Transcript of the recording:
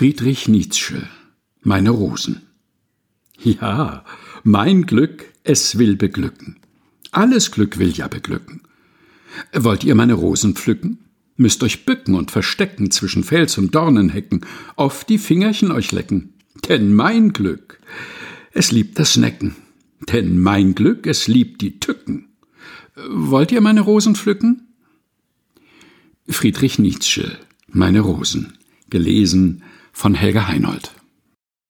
Friedrich Nietzsche Meine Rosen Ja, mein Glück, es will beglücken. Alles Glück will ja beglücken. Wollt ihr meine Rosen pflücken? Müsst euch bücken und verstecken zwischen Fels und Dornenhecken, oft die Fingerchen euch lecken. Denn mein Glück, es liebt das Necken. Denn mein Glück, es liebt die Tücken. Wollt ihr meine Rosen pflücken? Friedrich Nietzsche Meine Rosen gelesen von Helga Heinold